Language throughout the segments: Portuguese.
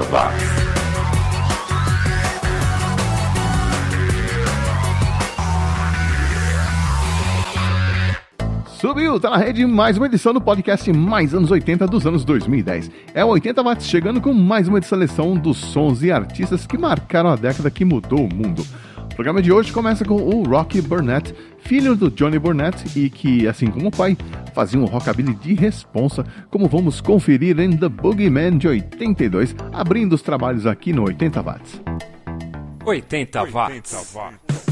Watts. Subiu, tá na rede mais uma edição do podcast Mais Anos 80 dos anos 2010. É o 80 Watts chegando com mais uma seleção dos sons e artistas que marcaram a década que mudou o mundo. O programa de hoje começa com o Rocky Burnett, filho do Johnny Burnett e que, assim como o pai, fazia um rockabilly de responsa, como vamos conferir em The Boogeyman de 82, abrindo os trabalhos aqui no 80 Watts. 80 Watts. 80 watts.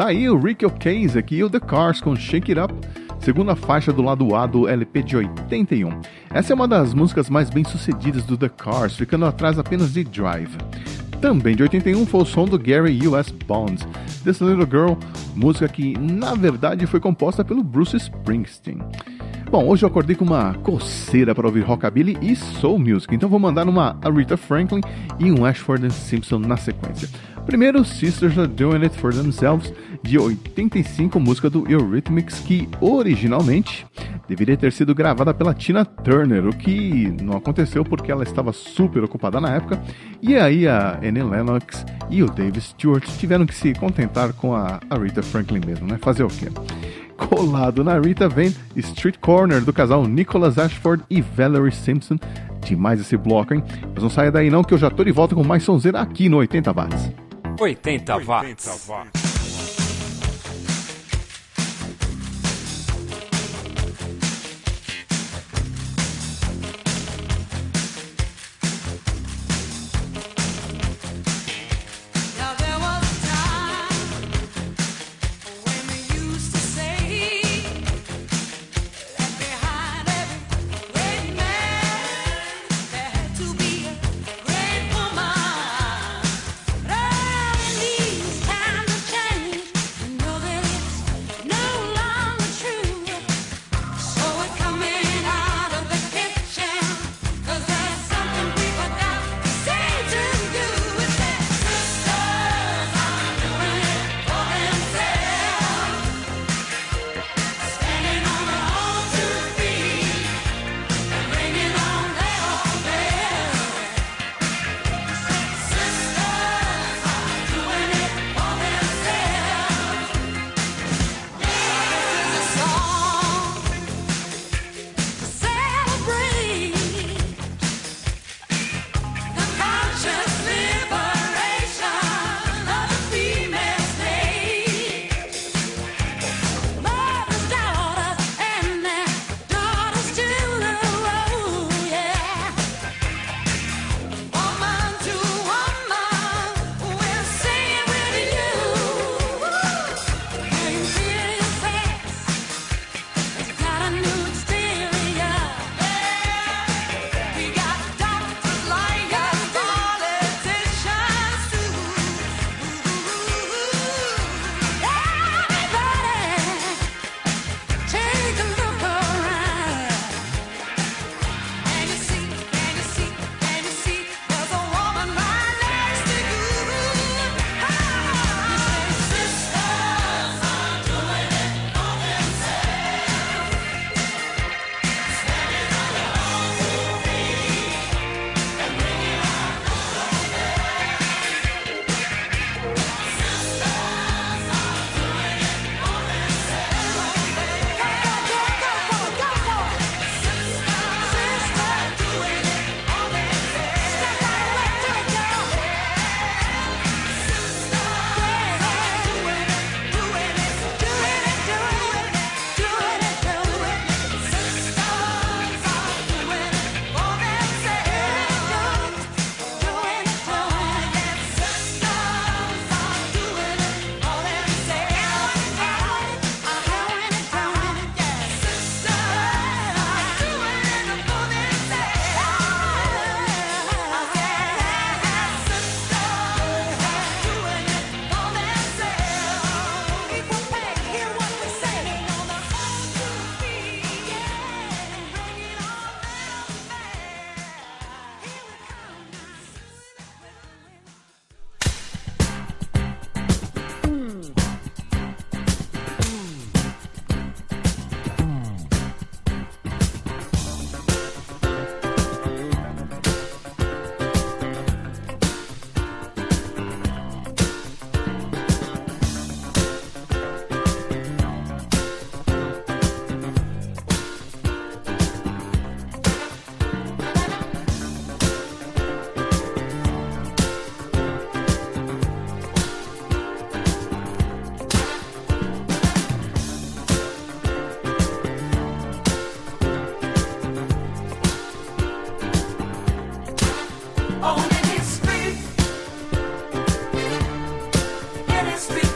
Tá aí o Rick O'Case aqui e o The Cars com Shake It Up, segunda faixa do lado A do LP de 81. Essa é uma das músicas mais bem sucedidas do The Cars, ficando atrás apenas de Drive. Também de 81 foi o som do Gary U.S. Bonds, This Little Girl, música que na verdade foi composta pelo Bruce Springsteen. Bom, hoje eu acordei com uma coceira para ouvir rockabilly e soul music, então vou mandar uma Aretha Franklin e um Ashford Simpson na sequência. Primeiro, Sisters Are Doing It For Themselves, de 85, música do Eurythmics, que originalmente deveria ter sido gravada pela Tina Turner, o que não aconteceu porque ela estava super ocupada na época, e aí a Annie Lennox e o Dave Stewart tiveram que se contentar com a Aretha Franklin mesmo, né? Fazer o quê? Colado na Rita vem Street Corner do casal Nicholas Ashford e Valerie Simpson. Demais esse bloco, hein? Mas não saia daí não que eu já tô de volta com mais sonzeira aqui no 80 watts. 80 watts. 80 watts.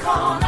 corner.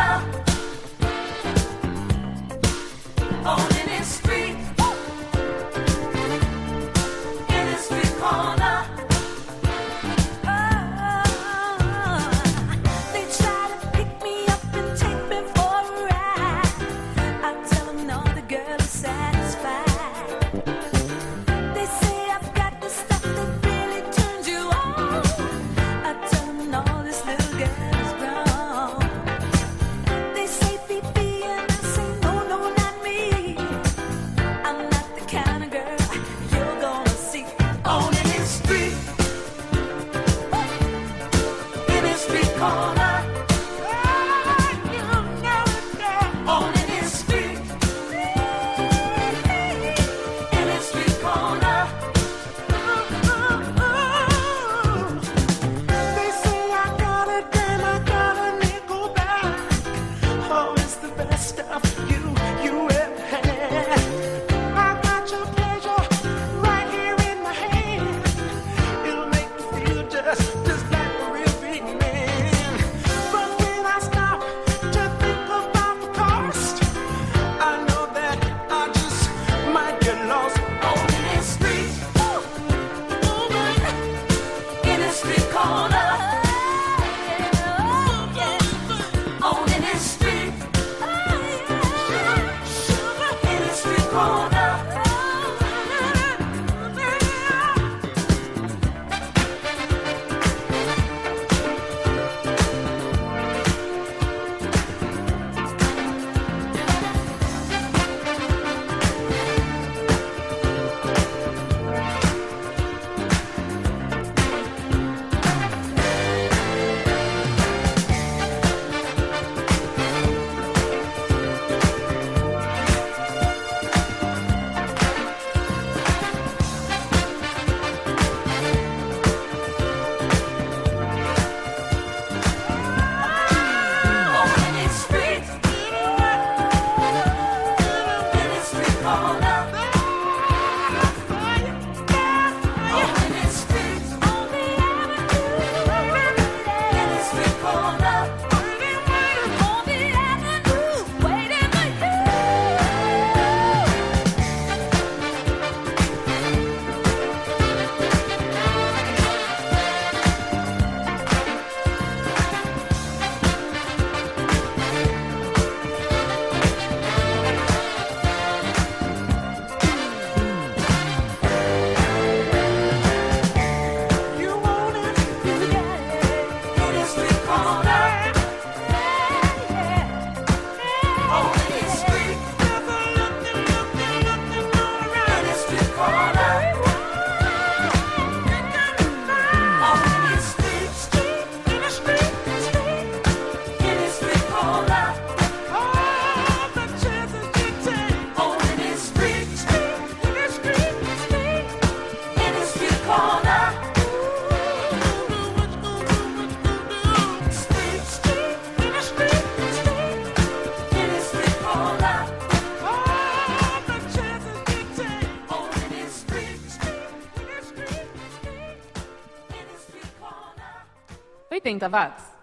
80 watts.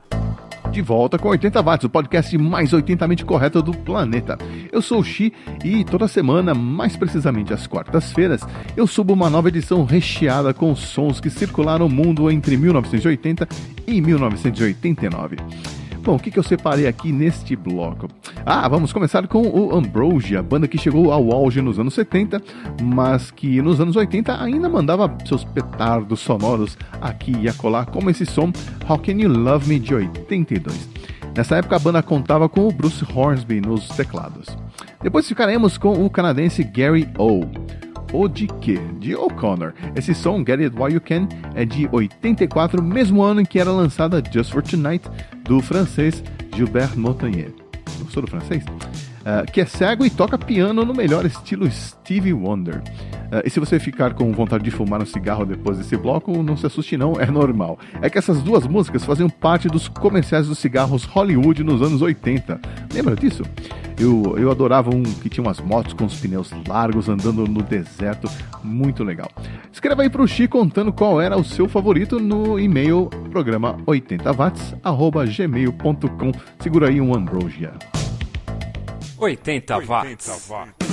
De volta com 80 watts, o podcast mais 80mente correto do planeta. Eu sou o Xi e toda semana, mais precisamente às quartas-feiras, eu subo uma nova edição recheada com sons que circularam o mundo entre 1980 e 1989. Bom, o que, que eu separei aqui neste bloco? Ah, vamos começar com o Ambrosia, banda que chegou ao auge nos anos 70, mas que nos anos 80 ainda mandava seus petardos sonoros aqui e acolá, como esse som How Can You Love Me de 82. Nessa época a banda contava com o Bruce Hornsby nos teclados. Depois ficaremos com o canadense Gary O. O de quê? De O'Connor. Esse som, Get It While You Can, é de 84, mesmo ano em que era lançada Just for Tonight, do francês Gilbert Montagnier. Gostou do francês? Uh, que é cego e toca piano no melhor estilo Stevie Wonder. Uh, e se você ficar com vontade de fumar um cigarro depois desse bloco, não se assuste não, é normal. É que essas duas músicas faziam parte dos comerciais dos cigarros Hollywood nos anos 80. Lembra disso? Eu, eu adorava um que tinha umas motos com os pneus largos andando no deserto, muito legal. Escreva aí pro Xi contando qual era o seu favorito no e-mail programa 80watts@gmail.com. Segura aí um Ambrosia. 80 watts. 80 watts.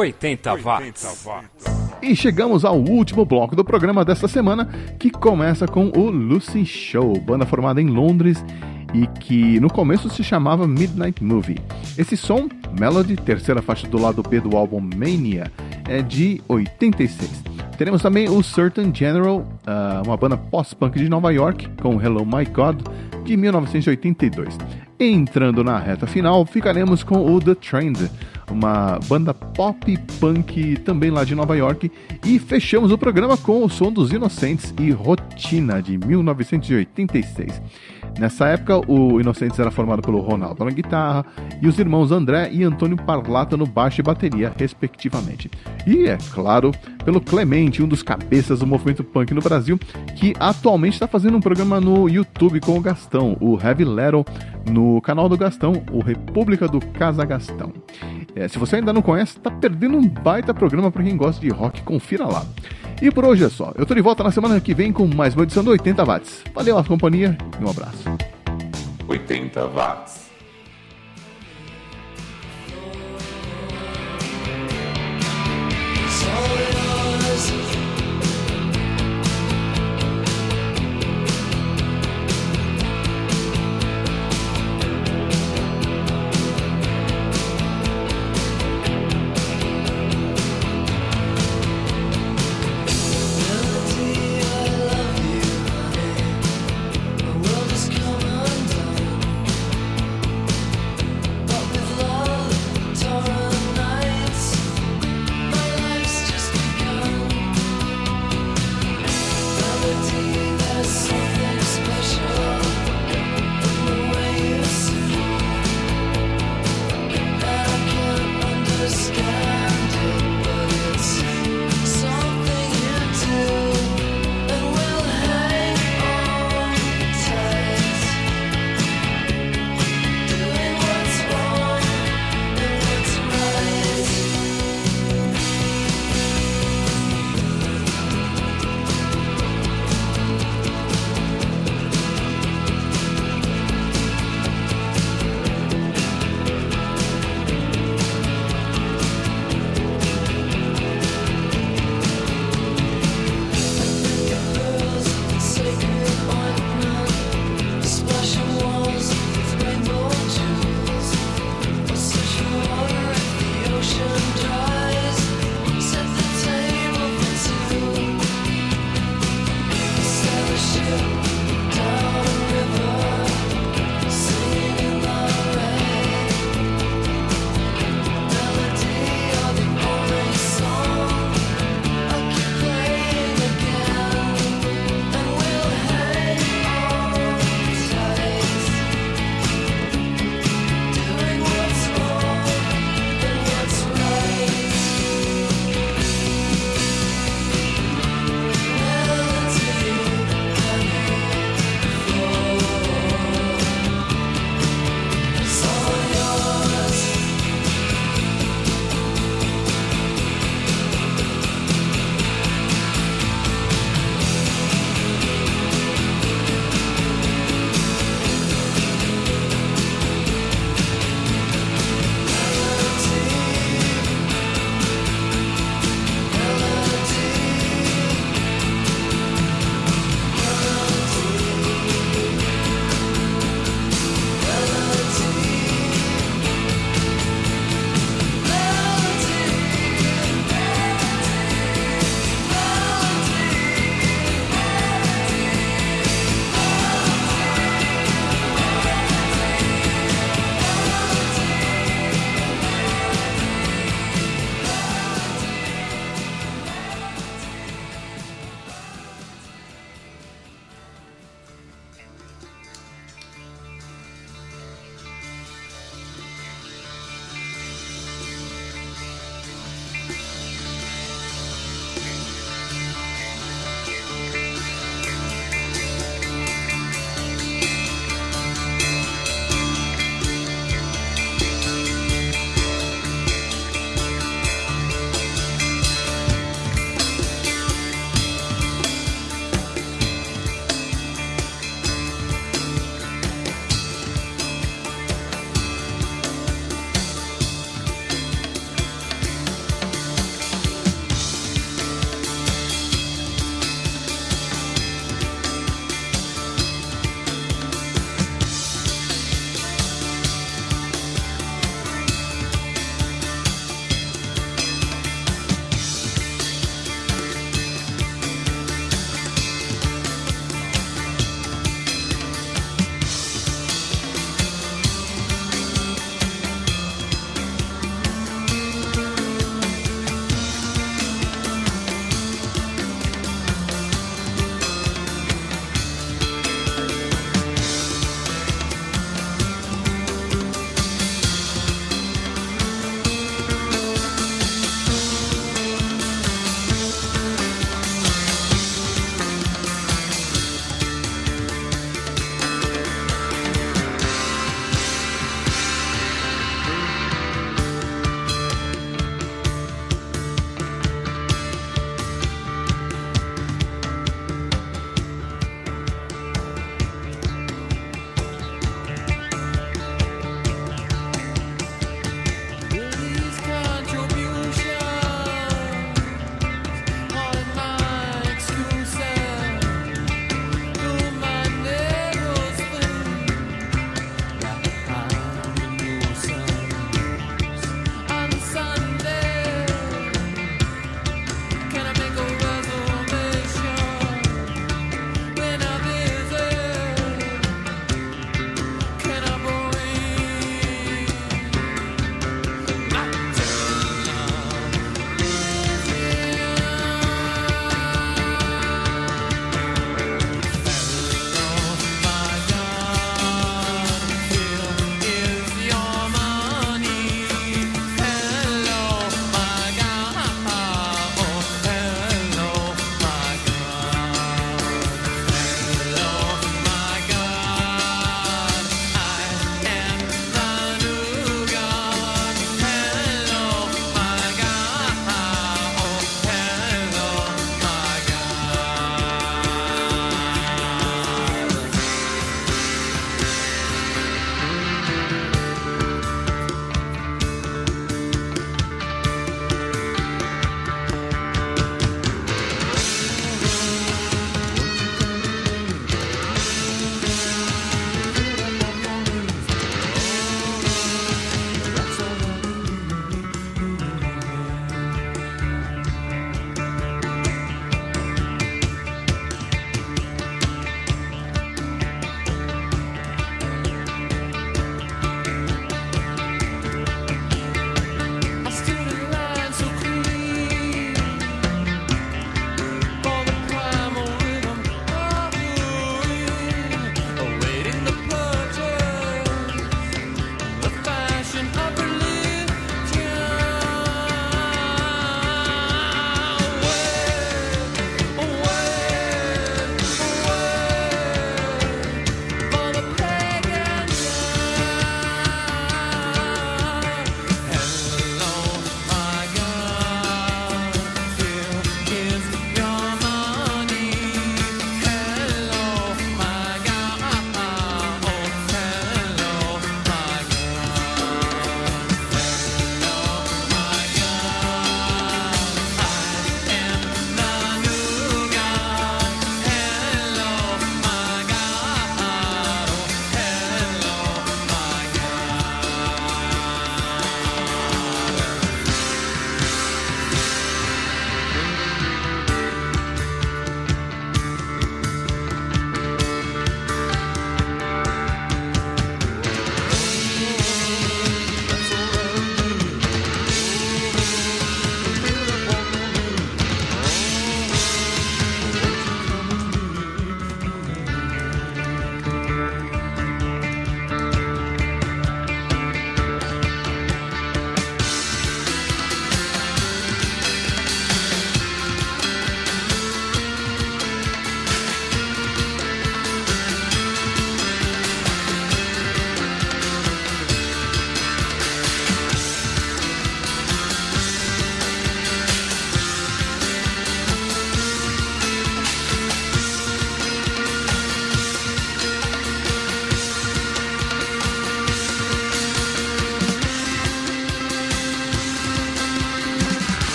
80 watts. E chegamos ao último bloco do programa desta semana, que começa com o Lucy Show, banda formada em Londres e que no começo se chamava Midnight Movie. Esse som, Melody, terceira faixa do lado B do álbum Mania, é de 86. Teremos também o Certain General, ah, uma banda post-punk de Nova York, com Hello My God, de 1982. Entrando na reta final, ficaremos com o The Trend, uma banda pop punk também lá de Nova York, e fechamos o programa com o som dos Inocentes e Rotina de 1986. Nessa época, o Inocentes era formado pelo Ronaldo na guitarra e os irmãos André e Antônio Parlata no baixo e bateria, respectivamente. E, é claro, pelo Clemente, um dos cabeças do movimento punk no Brasil, que atualmente está fazendo um programa no YouTube com o Gastão, o Heavy Level, no canal do Gastão, o República do Casa Gastão. É, se você ainda não conhece, tá perdendo um baita programa para quem gosta de rock, confira lá. E por hoje é só. Eu tô de volta na semana que vem com mais uma edição do 80 Watts. Valeu a companhia e um abraço. 80 watts.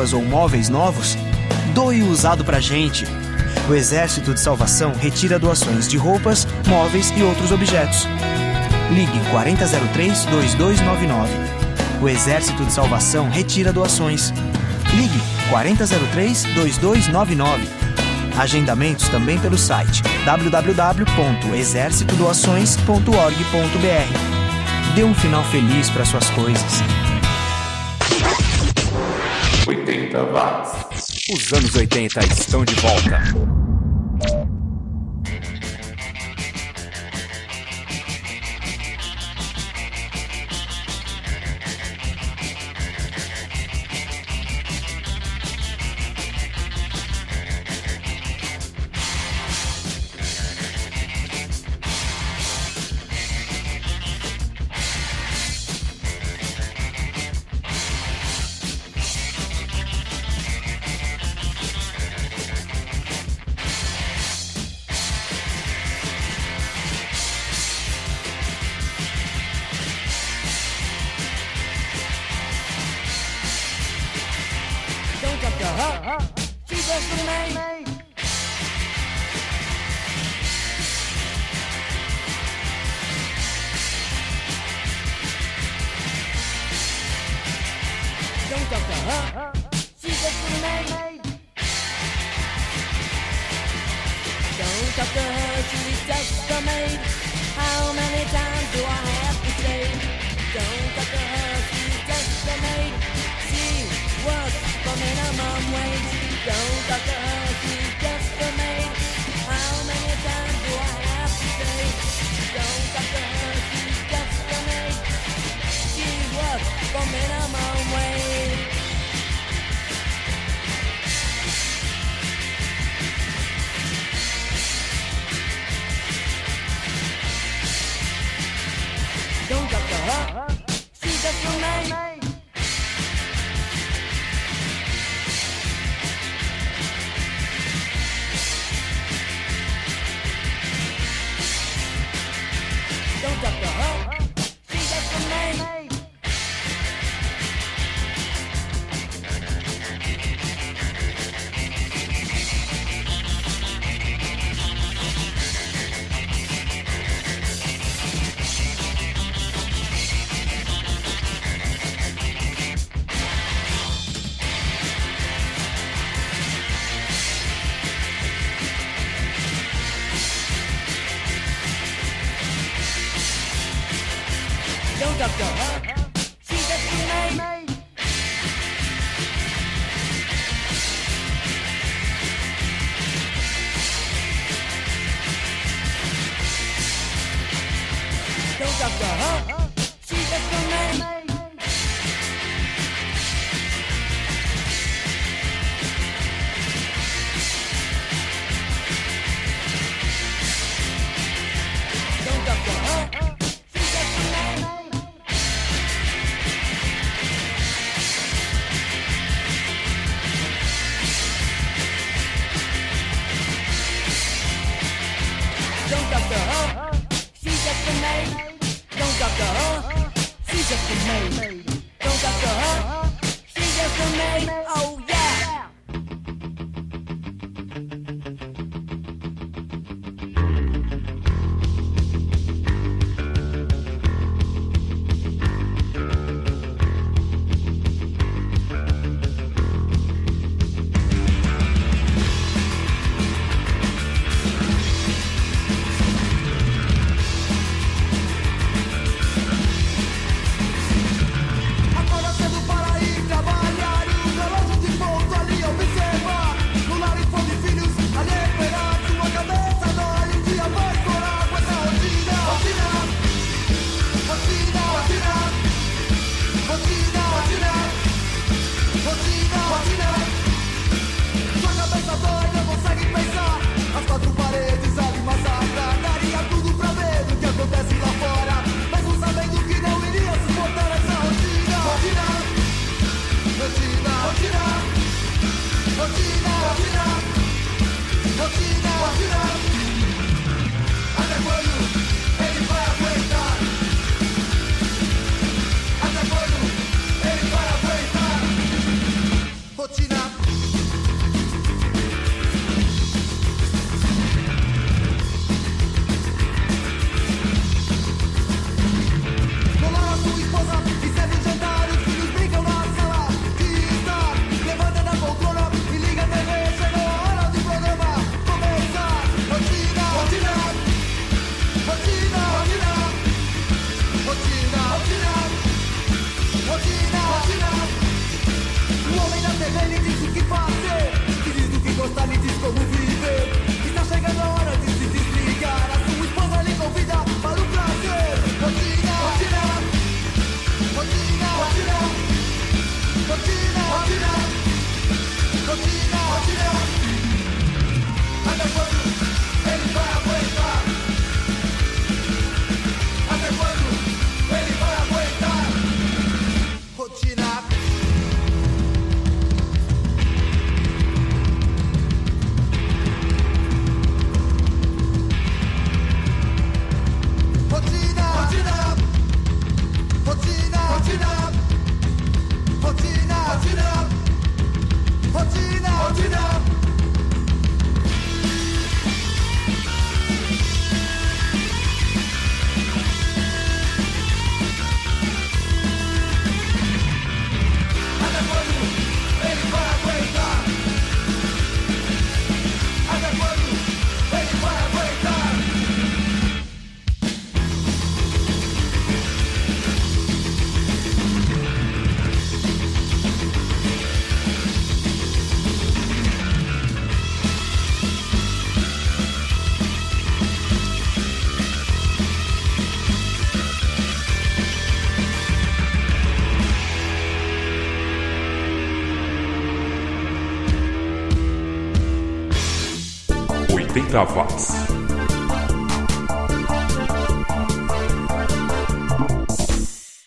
roupas ou móveis novos? Doe o usado pra gente. O Exército de Salvação retira doações de roupas, móveis e outros objetos. Ligue 4003-2299. O Exército de Salvação retira doações. Ligue 4003-2299. Agendamentos também pelo site www.exercitodoações.org.br. Dê um final feliz para suas coisas. 80 watts. Os anos 80 estão de volta.